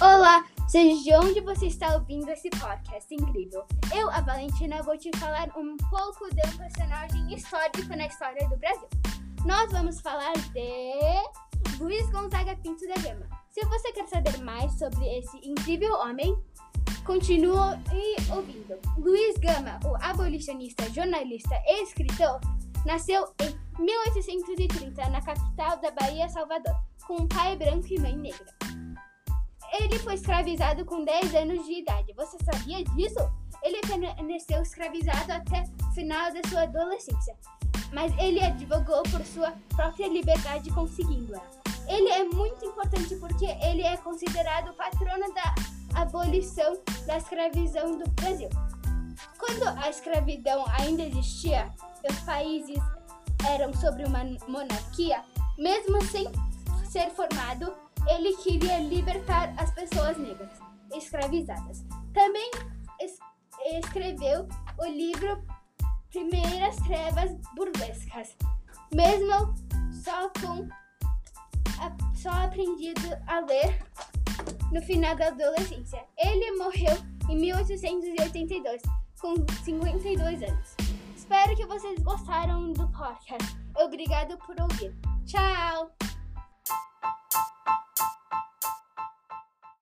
Olá, seja de onde você está ouvindo esse podcast incrível. Eu, a Valentina, vou te falar um pouco de um personagem histórico na história do Brasil. Nós vamos falar de Luiz Gonzaga Pinto da Gama. Se você quer saber mais sobre esse incrível homem, continue ouvindo. Luiz Gama, o abolicionista, jornalista e escritor, nasceu em 1830 na capital da Bahia, Salvador, com um pai branco e mãe negra. Ele foi escravizado com 10 anos de idade. Você sabia disso? Ele permaneceu escravizado até o final da sua adolescência, mas ele advogou por sua própria liberdade conseguindo-a. Ele é muito importante porque ele é considerado patrono da abolição da escravidão do Brasil. Quando a escravidão ainda existia, os países eram sobre uma monarquia, mesmo sem ser formado, ele queria libertar negras escravizadas. Também es escreveu o livro Primeiras Trevas Burlescas, mesmo só com a, só aprendido a ler no final da adolescência. Ele morreu em 1882, com 52 anos. Espero que vocês gostaram do podcast. Obrigado por ouvir. Tchau!